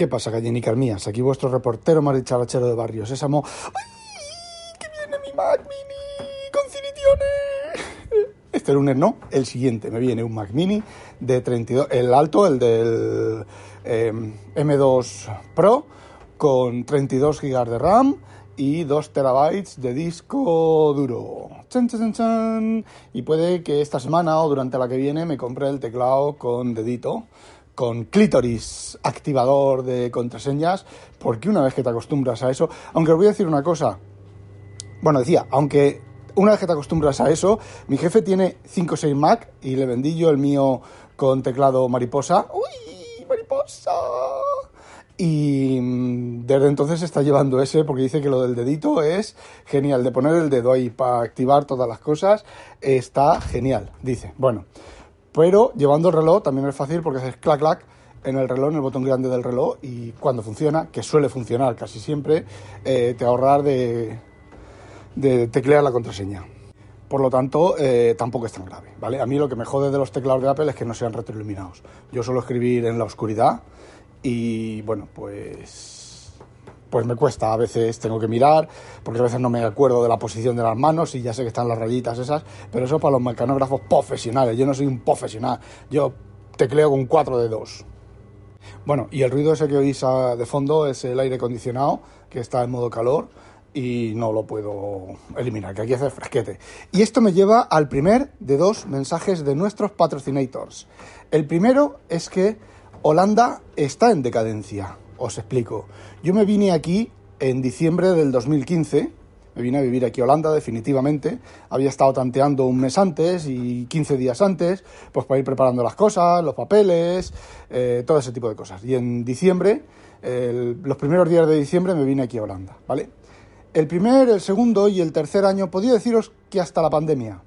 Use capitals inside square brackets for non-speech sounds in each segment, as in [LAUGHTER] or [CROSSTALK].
¿Qué pasa, gallinicas mías? Aquí vuestro reportero marichalachero de barrio Sésamo. ¡Ay, que viene mi Mac Mini con! Este lunes no, el siguiente me viene un Mac Mini de 32, el alto, el del eh, M2 Pro, con 32 GB de RAM y 2 terabytes de disco duro. Chan, chan, chan. Y puede que esta semana o durante la que viene me compre el teclado con dedito, con clítoris activador de contraseñas, porque una vez que te acostumbras a eso, aunque os voy a decir una cosa, bueno, decía, aunque una vez que te acostumbras a eso, mi jefe tiene 5 o 6 Mac y le vendí yo el mío con teclado mariposa. ¡Uy, mariposa! Y mm, desde entonces está llevando ese porque dice que lo del dedito es genial. De poner el dedo ahí para activar todas las cosas está genial, dice. Bueno, pero llevando el reloj también es fácil porque haces clac clac en el reloj, en el botón grande del reloj y cuando funciona, que suele funcionar casi siempre, eh, te ahorrar de, teclear la contraseña. Por lo tanto, eh, tampoco es tan grave, ¿vale? A mí lo que me jode de los teclados de Apple es que no sean retroiluminados. Yo suelo escribir en la oscuridad y bueno, pues pues me cuesta, a veces tengo que mirar, porque a veces no me acuerdo de la posición de las manos y ya sé que están las rayitas esas, pero eso para los mecanógrafos profesionales, yo no soy un profesional, yo tecleo con cuatro dedos. Bueno, y el ruido ese que oís de fondo es el aire acondicionado, que está en modo calor, y no lo puedo eliminar, que aquí hace fresquete. Y esto me lleva al primer de dos mensajes de nuestros patrocinators. El primero es que Holanda está en decadencia. Os explico. Yo me vine aquí en diciembre del 2015. Me vine a vivir aquí a Holanda definitivamente. Había estado tanteando un mes antes y 15 días antes, pues para ir preparando las cosas, los papeles, eh, todo ese tipo de cosas. Y en diciembre, el- los primeros días de diciembre me vine aquí a Holanda, ¿vale? El primer, el segundo y el tercer año, podía deciros que hasta la pandemia.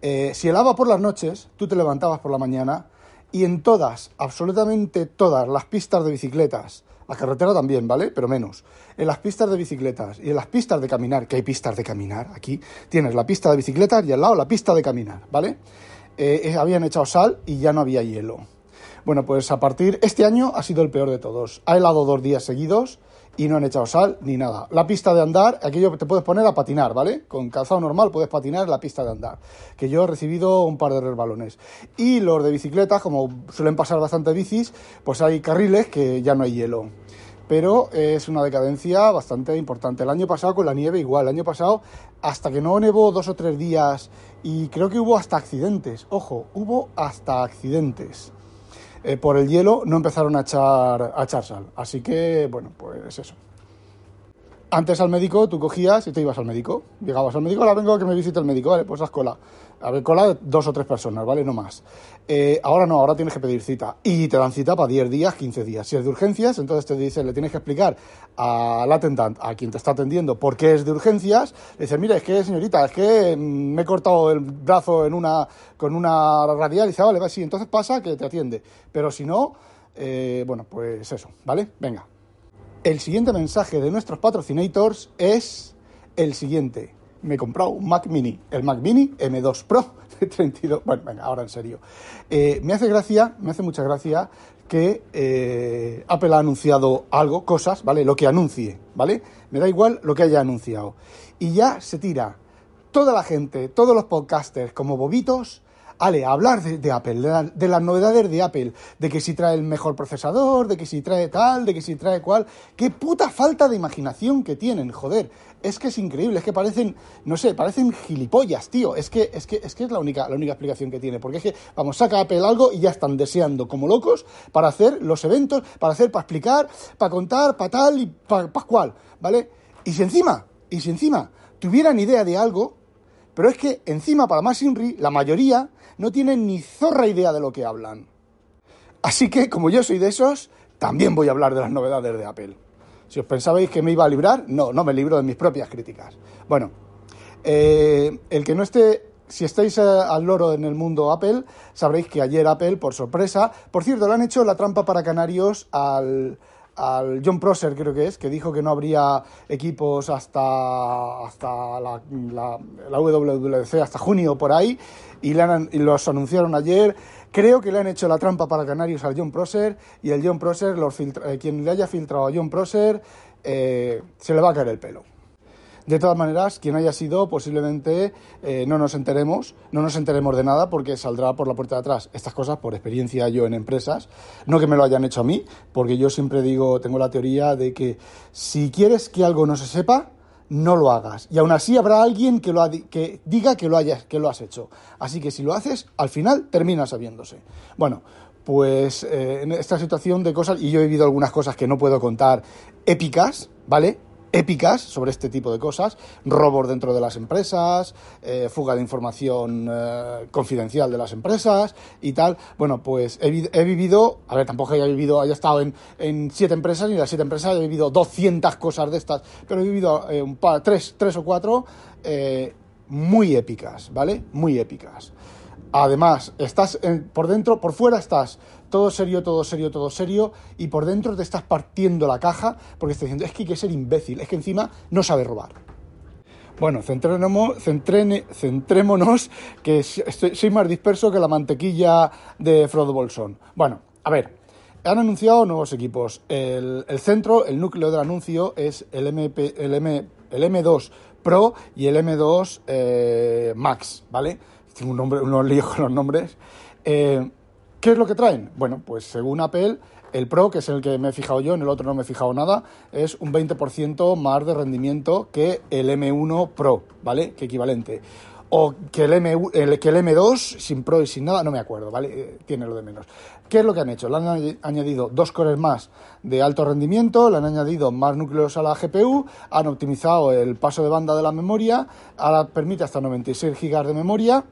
Eh, si helaba por las noches, tú te levantabas por la mañana y en todas, absolutamente todas las pistas de bicicletas, la carretera también, ¿vale? Pero menos. En las pistas de bicicletas y en las pistas de caminar, que hay pistas de caminar, aquí tienes la pista de bicicletas y al lado la pista de caminar, ¿vale? Eh, eh, habían echado sal y ya no había hielo. Bueno, pues a partir, este año ha sido el peor de todos. Ha helado dos días seguidos y no han echado sal ni nada. La pista de andar, aquello te puedes poner a patinar, ¿vale? Con calzado normal puedes patinar en la pista de andar. Que yo he recibido un par de resbalones. Y los de bicicletas, como suelen pasar bastante bicis, pues hay carriles que ya no hay hielo. Pero es una decadencia bastante importante. El año pasado con la nieve igual. El año pasado, hasta que no nevó dos o tres días, y creo que hubo hasta accidentes. Ojo, hubo hasta accidentes eh, por el hielo no empezaron a echar, a echar sal. Así que, bueno, pues eso. Antes al médico tú cogías y te ibas al médico. Llegabas al médico, ahora vengo a que me visite el médico, vale, pues haz cola. A ver, cola dos o tres personas, ¿vale? No más. Eh, ahora no, ahora tienes que pedir cita. Y te dan cita para 10 días, 15 días. Si es de urgencias, entonces te dicen, le tienes que explicar al atendant, a quien te está atendiendo, por qué es de urgencias. Le dices, mira, es que, señorita, es que mm, me he cortado el brazo en una, con una radial. Y dice, "Ah, vale, vale, sí, entonces pasa que te atiende. Pero si no, eh, bueno, pues eso, ¿vale? Venga. El siguiente mensaje de nuestros patrocinators es el siguiente. Me he comprado un Mac Mini, el Mac Mini M2 Pro [LAUGHS] de 32. Bueno, venga, ahora en serio. Eh, me hace gracia, me hace mucha gracia que eh, Apple ha anunciado algo, cosas, ¿vale? Lo que anuncie, ¿vale? Me da igual lo que haya anunciado. Y ya se tira toda la gente, todos los podcasters como bobitos, Ale, hablar de, Apple, de, la- las novedades de Apple, de que si trae el mejor procesador, de que si trae tal, de que si trae cual. Qué puta falta de imaginación que tienen, joder. Es que es increíble, es que parecen, no sé, parecen gilipollas, tío. Es que es, que, es, que es la, única, la única explicación que tiene. Porque es que, vamos, saca Apple algo y ya están deseando como locos para hacer los eventos, para hacer, para explicar, para contar, para tal y para cual, ¿vale? Y si encima, y si encima tuvieran idea de algo, pero es que encima, para más Inri, la mayoría no tienen ni zorra idea de lo que hablan. Así que, como yo soy de esos, también voy a hablar de las novedades de Apple. Si os pensabais que me iba a librar, no, no me libro de mis propias críticas. Bueno, eh, el que no esté si estáis eh, al loro en el mundo Apple, sabréis que ayer Apple, por sorpresa, por cierto, le han hecho la trampa para canarios al, al John Prosser, creo que es, que dijo que no habría equipos hasta, hasta la, la, la WWDC, hasta junio por ahí, y, le y, los anunciaron ayer. Creo que le han hecho la trampa para canarios al John Prosser, y el John Prosser, los filtra, eh, quien le haya filtrado a John Prosser, eh, se le va a caer el pelo. De todas maneras, quien haya sido, posiblemente eh, no nos enteremos, no nos enteremos de nada porque saldrá por la puerta de atrás. Estas cosas, por experiencia yo en empresas, no que me lo hayan hecho a mí, porque yo siempre digo, tengo la teoría de que si quieres que algo no se sepa, no lo hagas. Y aún así habrá alguien que, lo que diga que lo, hayas, que lo has hecho. Así que si lo haces, al final termina sabiéndose. Bueno, pues eh, en esta situación de cosas, y yo he vivido algunas cosas que no puedo contar épicas, ¿vale? Épicas sobre este tipo de cosas, robos dentro de las empresas, eh, fuga de información eh, confidencial de las empresas y tal. Bueno, pues he, vivido, a ver, tampoco haya vivido, haya estado en, en, siete empresas y las siete empresas he vivido 200 cosas de estas, pero he vivido eh, un par, tres, tres o cuatro eh, muy épicas, ¿vale? Muy épicas. Además, estás en, por dentro, por fuera estás todo serio, todo serio, todo serio, y por dentro te estás partiendo la caja porque estás diciendo, es que hay que ser imbécil, es que encima no sabe robar. Bueno, centrémonos, centrémonos que estoy, soy más disperso que la mantequilla de Frodo Bolsón. Bueno, a ver, han anunciado nuevos equipos. El, el, centro, el núcleo del anuncio es el, MP, el, M, el M2 Pro y el M2 eh, Max, ¿vale? Tengo un nombre, unos líos con los nombres. Eh, ¿Qué es lo que traen? Bueno, pues según Apple, el Pro, que es el que me he fijado yo, en el otro no me he fijado nada, es un 20% más de rendimiento que el M1 Pro, ¿vale? Que equivalente. O que el, M, el, que el M2 sin Pro y sin nada, no me acuerdo, ¿vale? Eh, tiene lo de menos. ¿Qué es lo que han hecho? Le han añadido dos cores más de alto rendimiento, le han añadido más núcleos a la GPU, han optimizado el paso de banda de la memoria, ahora permite hasta 96 GB de memoria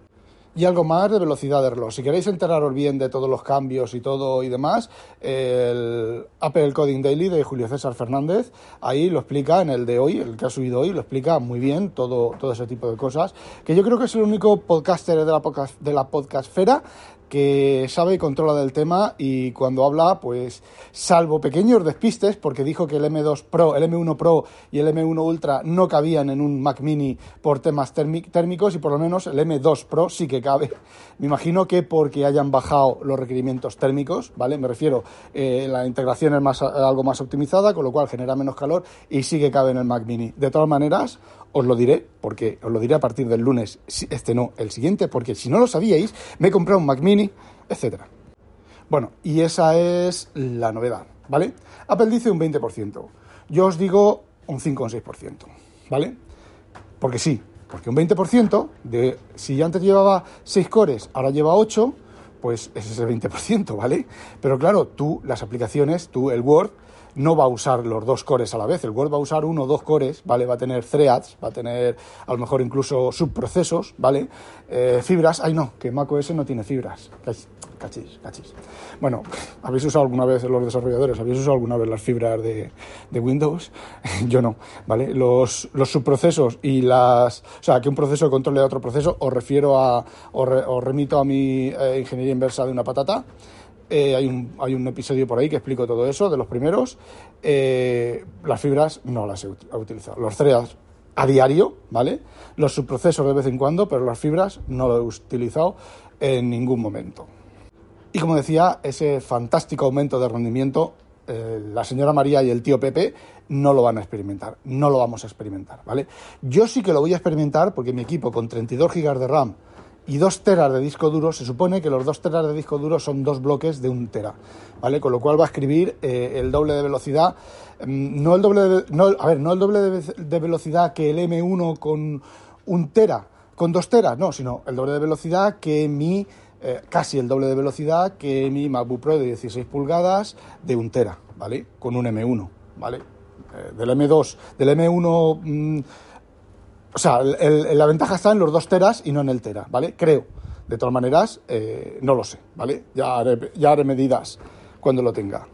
y algo más de velocidad de reloj. Si queréis enteraros bien de todos los cambios y todo y demás, el Apple Coding Daily de Julio César Fernández, ahí lo explica en el de hoy, el que ha subido hoy, lo explica muy bien todo, todo ese tipo de cosas, que yo creo que es el único podcaster de la, podcast, de la podcastfera que sabe y controla del tema y cuando habla, pues salvo pequeños despistes, porque dijo que el M2 Pro, el M1 Pro y el M1 Ultra no cabían en un Mac Mini por temas térmicos y por lo menos el M2 Pro sí que cabe. Me imagino que porque hayan bajado los requerimientos térmicos, ¿vale? Me refiero, eh, la integración es más, algo más optimizada, con lo cual genera menos calor y sí que cabe en el Mac Mini. De todas maneras, os lo diré, porque os lo diré a partir del lunes, este no, el siguiente, porque si no lo sabíais, me he comprado un Mac Mini, etc. Bueno, y esa es la novedad, ¿vale? Apple dice un 20%. Yo os digo un 5 o un 6%, ¿vale? Porque sí, porque un 20%, de, si antes llevaba 6 cores, ahora lleva 8, pues ese es el 20%, ¿vale? Pero claro, tú, las aplicaciones, tú, el Word, no va a usar los dos cores a la vez. El Word va a usar uno o dos cores, ¿vale? Va a tener threads, va a tener a lo mejor incluso subprocesos, ¿vale? Eh, fibras, ay no, que macOS no tiene fibras. Cachis, cachis. Bueno, [LAUGHS] ¿habéis usado alguna vez los desarrolladores? ¿Habéis usado alguna vez las fibras de, Windows? [LAUGHS] Yo no, ¿vale? Los, los, subprocesos y las... O sea, que un proceso controle a otro proceso, os refiero a... os, re, os remito a mi eh, ingeniería inversa de una patata. Eh, hay, un, hay, un, episodio por ahí que explico todo eso, de los primeros. Eh, las fibras no las he utilizado. Los threads a diario, ¿vale? Los subprocesos de vez en cuando, pero las fibras no lo he utilizado en ningún momento. Y como decía, ese fantástico aumento de rendimiento, eh, la señora María y el tío Pepe no lo van a experimentar, no lo vamos a experimentar, ¿vale? Yo sí que lo voy a experimentar porque mi equipo con 32 GB de RAM y 2 teras de disco duro, se supone que los 2 teras de disco duro son dos bloques de un tera, ¿vale? Con lo cual va a escribir eh, el doble de velocidad, mm, no el doble de, no, a ver, no el doble de, velocidad que el M1 con un tera, con 2 teras, no, sino el doble de velocidad que mi, eh, casi el doble de velocidad que mi MacBook Pro de 16 pulgadas de un tera, ¿vale? Con un M1, ¿vale? Eh, del M2, del M1... Mmm, o sea, el, la ventaja está en los dos teras y no en el tera, ¿vale? Creo. De todas maneras, eh, no lo sé, ¿vale? Ya haré, ya haré medidas cuando lo tenga.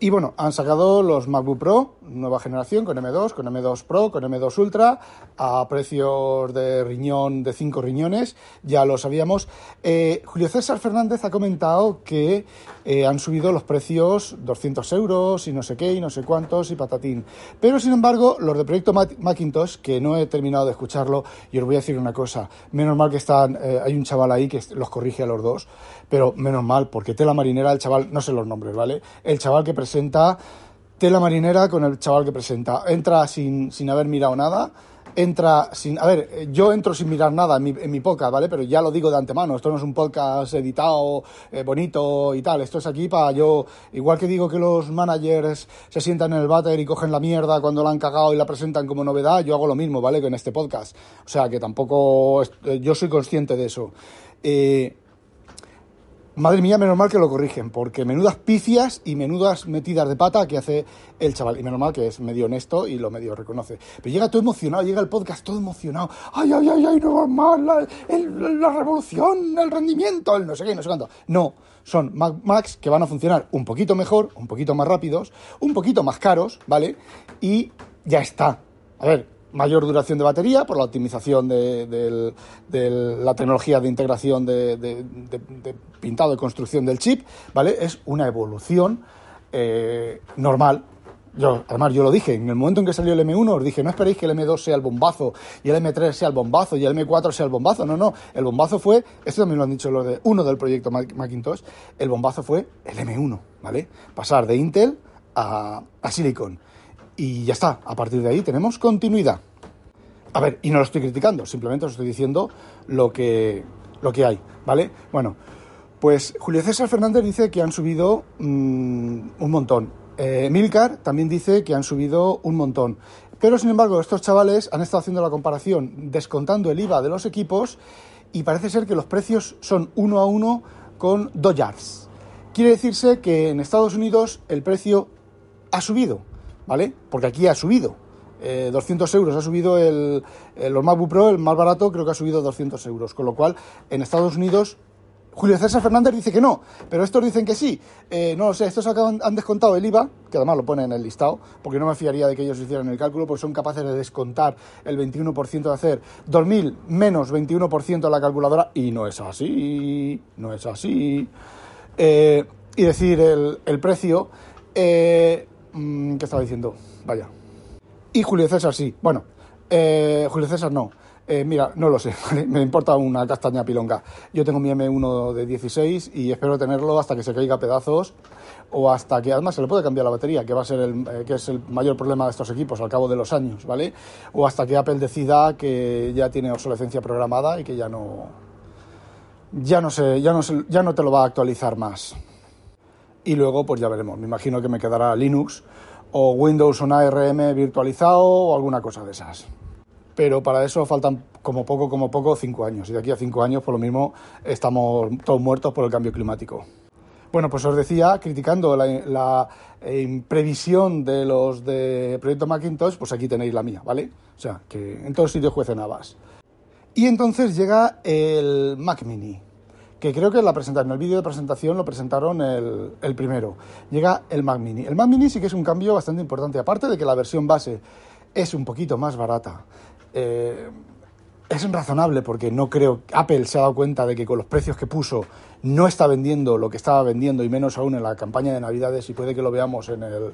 Y bueno, han sacado los MacBook Pro, nueva generación, con M2, con M2 Pro, con M2 Ultra, a precios de riñón, de 5 riñones, ya lo sabíamos. Eh, Julio César Fernández ha comentado que eh, han subido los precios 200 euros y no sé qué, y no sé cuántos, y patatín. Pero sin embargo, los de Proyecto Macintosh, que no he terminado de escucharlo, y os voy a decir una cosa, menos mal que están, eh, hay un chaval ahí que los corrige a los dos, pero menos mal, porque tela marinera, el chaval, no sé los nombres, ¿vale? El chaval que presenta presenta tela marinera con el chaval que presenta. Entra sin, sin haber mirado nada, entra sin... A ver, yo entro sin mirar nada en mi, en mi podcast, ¿vale? Pero ya lo digo de antemano, esto no es un podcast editado, eh, bonito y tal, esto es aquí para yo... Igual que digo que los managers se sientan en el váter y cogen la mierda cuando la han cagado y la presentan como novedad, yo hago lo mismo, ¿vale? Que en este podcast. O sea, que tampoco... Yo soy consciente de eso. Eh, Madre mía, menos mal que lo corrigen, porque menudas picias y menudas metidas de pata que hace el chaval. Y menos mal que es medio honesto y lo medio reconoce. Pero llega todo emocionado, llega el podcast todo emocionado. ¡Ay, ay, ay, ay, no más! La, la revolución, el rendimiento, el no sé qué, no sé cuánto. No, son Max que van a funcionar un poquito mejor, un poquito más rápidos, un poquito más caros, ¿vale? Y ya está. A ver, mayor duración de batería por la optimización de, la tecnología de integración de, pintado y construcción del chip, ¿vale? Es una evolución eh, normal. Yo, además, yo lo dije, en el momento en que salió el M1 os dije, no esperéis que el M2 sea el bombazo y el M3 sea el bombazo y el M4 sea el bombazo. No, no, el bombazo fue, esto también lo han dicho los de uno del proyecto Macintosh, el bombazo fue el M1, ¿vale? Pasar de Intel a, a Silicon y ya está, a partir de ahí tenemos continuidad. A ver, y no lo estoy criticando, simplemente os estoy diciendo lo que, lo que hay, ¿vale? Bueno, pues Julio César Fernández dice que han subido mm, un montón. Eh, Milcar también dice que han subido un montón. Pero sin embargo, estos chavales han estado haciendo la comparación descontando el IVA de los equipos y parece ser que los precios son uno a uno con Dodgers. Quiere decirse que en Estados Unidos el precio ha subido, ¿vale? Porque aquí ha subido. 200 eh, euros ha subido el, los MacBook Pro, el más barato creo que ha subido 200 euros. Con lo cual, en Estados Unidos, Julio César Fernández dice que no, pero estos dicen que sí. Eh, no lo sé, estos han descontado el IVA, que además lo pone en el listado, porque no me fiaría de que ellos hicieran el cálculo, porque son capaces de descontar el 21% de hacer 2.000 menos 21% a la calculadora, y no es así, no es así. Eh, y decir el, el precio, mm, ¿qué estaba diciendo? Vaya. Y Julio César sí. Bueno, eh, Julio César no. Eh, mira, no lo sé, [LAUGHS] me importa una castaña pilonga. Yo tengo mi M1 de 16 y espero tenerlo hasta que se caiga a pedazos o hasta que además se le puede cambiar la batería, que va a ser el, eh, que es el mayor problema de estos equipos al cabo de los años, ¿vale? O hasta que Apple decida que ya tiene obsolescencia programada y que ya no ya no sé, ya no ya no te lo va a actualizar más. Y luego pues ya veremos, me imagino que me quedará Linux o Windows on ARM virtualizado o alguna cosa de esas. Pero para eso faltan como poco, como poco, cinco años. Y de aquí a cinco años, por lo mismo, estamos todos muertos por el cambio climático. Bueno, pues os decía, criticando la, eh, previsión de los de Proyecto Macintosh, pues aquí tenéis la mía, ¿vale? O sea, que en todos sitios juecen habas. Y entonces llega el Mac Mini que creo que la presentaron, en el vídeo de presentación lo presentaron el, primero. Llega el Mac Mini. El Mac Mini sí que es un cambio bastante importante, aparte de que la versión base es un poquito más barata. Eh, es razonable porque no creo Apple se ha dado cuenta de que con los precios que puso no está vendiendo lo que estaba vendiendo y menos aún en la campaña de Navidades y puede que lo veamos en el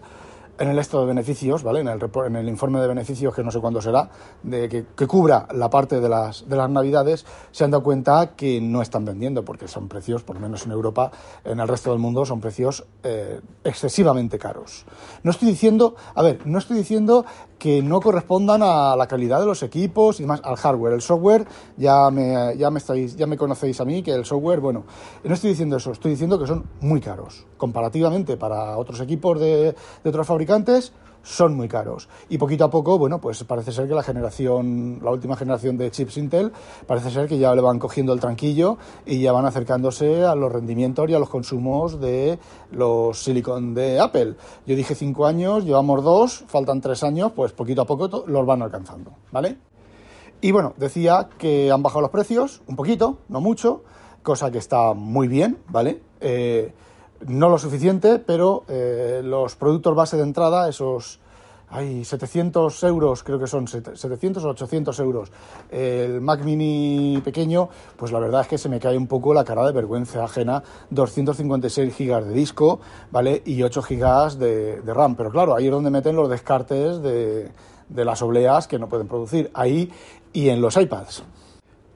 en el estado de beneficios, ¿vale? En el, en el informe de beneficios, que no sé cuándo será, de que, cubra la parte de las, de las navidades, se han dado cuenta que no están vendiendo, porque son precios, por lo menos en Europa, en el resto del mundo, son precios eh, excesivamente caros. No estoy diciendo, a ver, no estoy diciendo que no correspondan a la calidad de los equipos y más al hardware. El software, ya me, ya me estáis, ya me conocéis a mí, que el software, bueno, no estoy diciendo eso, estoy diciendo que son muy caros, comparativamente para otros equipos de, de otros fabricantes, son muy caros. Y poquito a poco, bueno, pues parece ser que la generación, la última generación de chips Intel, parece ser que ya le van cogiendo el tranquillo y ya van acercándose a los rendimientos y a los consumos de los silicon de Apple. Yo dije cinco años, llevamos dos, faltan tres años, pues poquito a poco los van alcanzando, ¿vale? Y bueno, decía que han bajado los precios, un poquito, no mucho, cosa que está muy bien, ¿vale? Eh, No lo suficiente, pero eh, los productos base de entrada, esos hay 700 euros, creo que son 700 o 800 euros. El Mac Mini pequeño, pues la verdad es que se me cae un poco la cara de vergüenza ajena. 256 gigas de disco, ¿vale? Y 8 gigas de, RAM. Pero claro, ahí es donde meten los descartes de, de las obleas que no pueden producir. Ahí y en los iPads.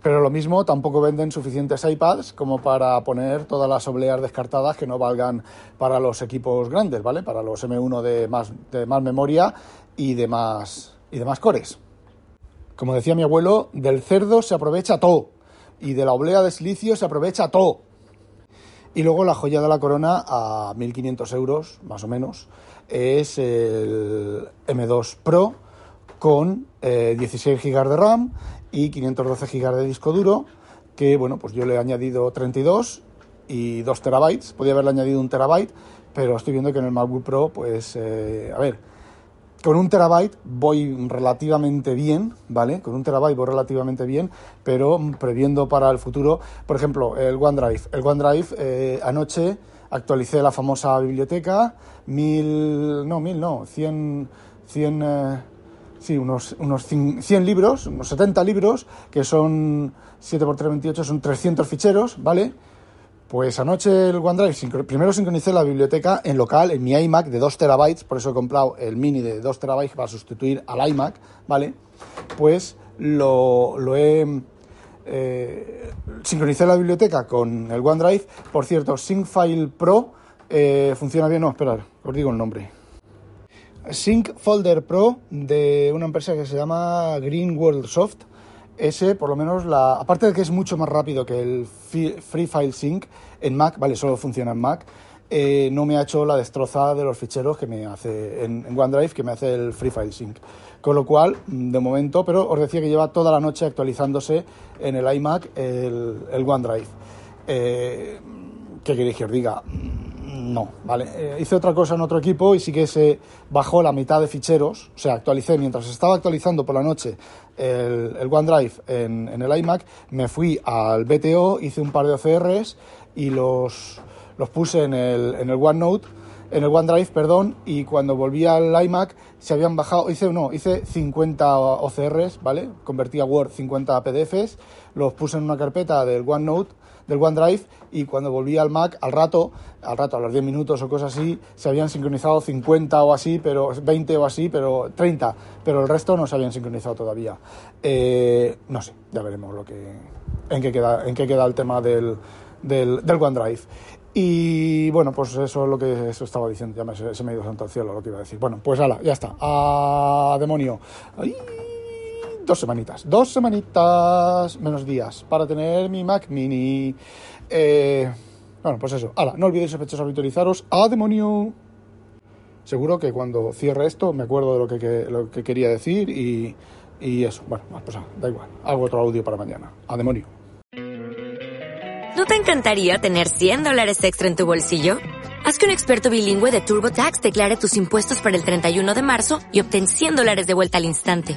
Pero lo mismo, tampoco venden suficientes iPads como para poner todas las obleas descartadas que no valgan para los equipos grandes, ¿vale? Para los M1 de más, de más memoria y de más, y de más cores. Como decía mi abuelo, del cerdo se aprovecha todo y de la oblea de silicio se aprovecha todo. Y luego la joya de la corona a 1.500 euros, más o menos, es el M2 Pro con 16 eh, GB de RAM y 512 GB de disco duro, que bueno, pues yo le he añadido 32 y 2 terabytes, podía haberle añadido un terabyte, pero estoy viendo que en el MacBook Pro, pues, eh, a ver, con un terabyte voy relativamente bien, ¿vale? Con un terabyte voy relativamente bien, pero previendo para el futuro, por ejemplo, el OneDrive. El OneDrive, eh, anoche actualicé la famosa biblioteca, mil, no, mil no, 100, 100, sí, unos, unos 100 libros, unos 70 libros, que son 7 x 3, 28, son 300 ficheros, ¿vale? Pues anoche el OneDrive, primero sincronicé la biblioteca en local, en mi iMac de 2 terabytes, por eso he comprado el mini de 2 terabytes para sustituir al iMac, ¿vale? Pues lo, lo he... Eh, sincronicé la biblioteca con el OneDrive. Por cierto, SyncFile Pro eh, funciona bien. No, esperar, os digo el nombre. Sync Folder Pro de una empresa que se llama Green World Soft. Ese, por lo menos, la, aparte de que es mucho más rápido que el Free File Sync en Mac, vale, solo funciona en Mac, eh, no me ha hecho la destrozada de los ficheros que me hace en, OneDrive, que me hace el Free File Sync. Con lo cual, de momento, pero os decía que lleva toda la noche actualizándose en el iMac el, OneDrive. Eh, ¿Qué queréis que os diga? No, ¿vale? Eh, hice otra cosa en otro equipo y sí que se bajó la mitad de ficheros, o sea, actualicé mientras estaba actualizando por la noche el, OneDrive en, el iMac, me fui al BTO, hice un par de OCRs y los, los puse en el, en el OneNote, en el OneDrive, perdón, y cuando volví al iMac se habían bajado, hice no, hice 50 OCRs, ¿vale? Convertí a Word 50 PDFs, los puse en una carpeta del OneNote del OneDrive y cuando volví al Mac, al rato, al rato, a los 10 minutos o cosas así, se habían sincronizado 50 o así, pero 20 o así, pero 30, pero el resto no se habían sincronizado todavía. Eh, no sé, ya veremos lo que, en qué queda, en qué queda el tema del, del, OneDrive. Y bueno, pues eso es lo que eso estaba diciendo, ya me, se me ha ido santo al cielo lo que iba a decir. Bueno, pues ala, ya está. ¡A demonio! Dos semanitas, dos semanitas menos días para tener mi Mac Mini. Eh, bueno, pues eso. Ahora, no olvidéis sospechosos habitualizaros. ¡A demonio! Seguro que cuando cierre esto me acuerdo de lo que, lo que quería decir y, y eso. Bueno, pues da igual. Hago otro audio para mañana. ¡A demonio! ¿No te encantaría tener 100 dólares extra en tu bolsillo? Haz que un experto bilingüe de TurboTax declare tus impuestos para el 31 de marzo y obtén 100 dólares de vuelta al instante.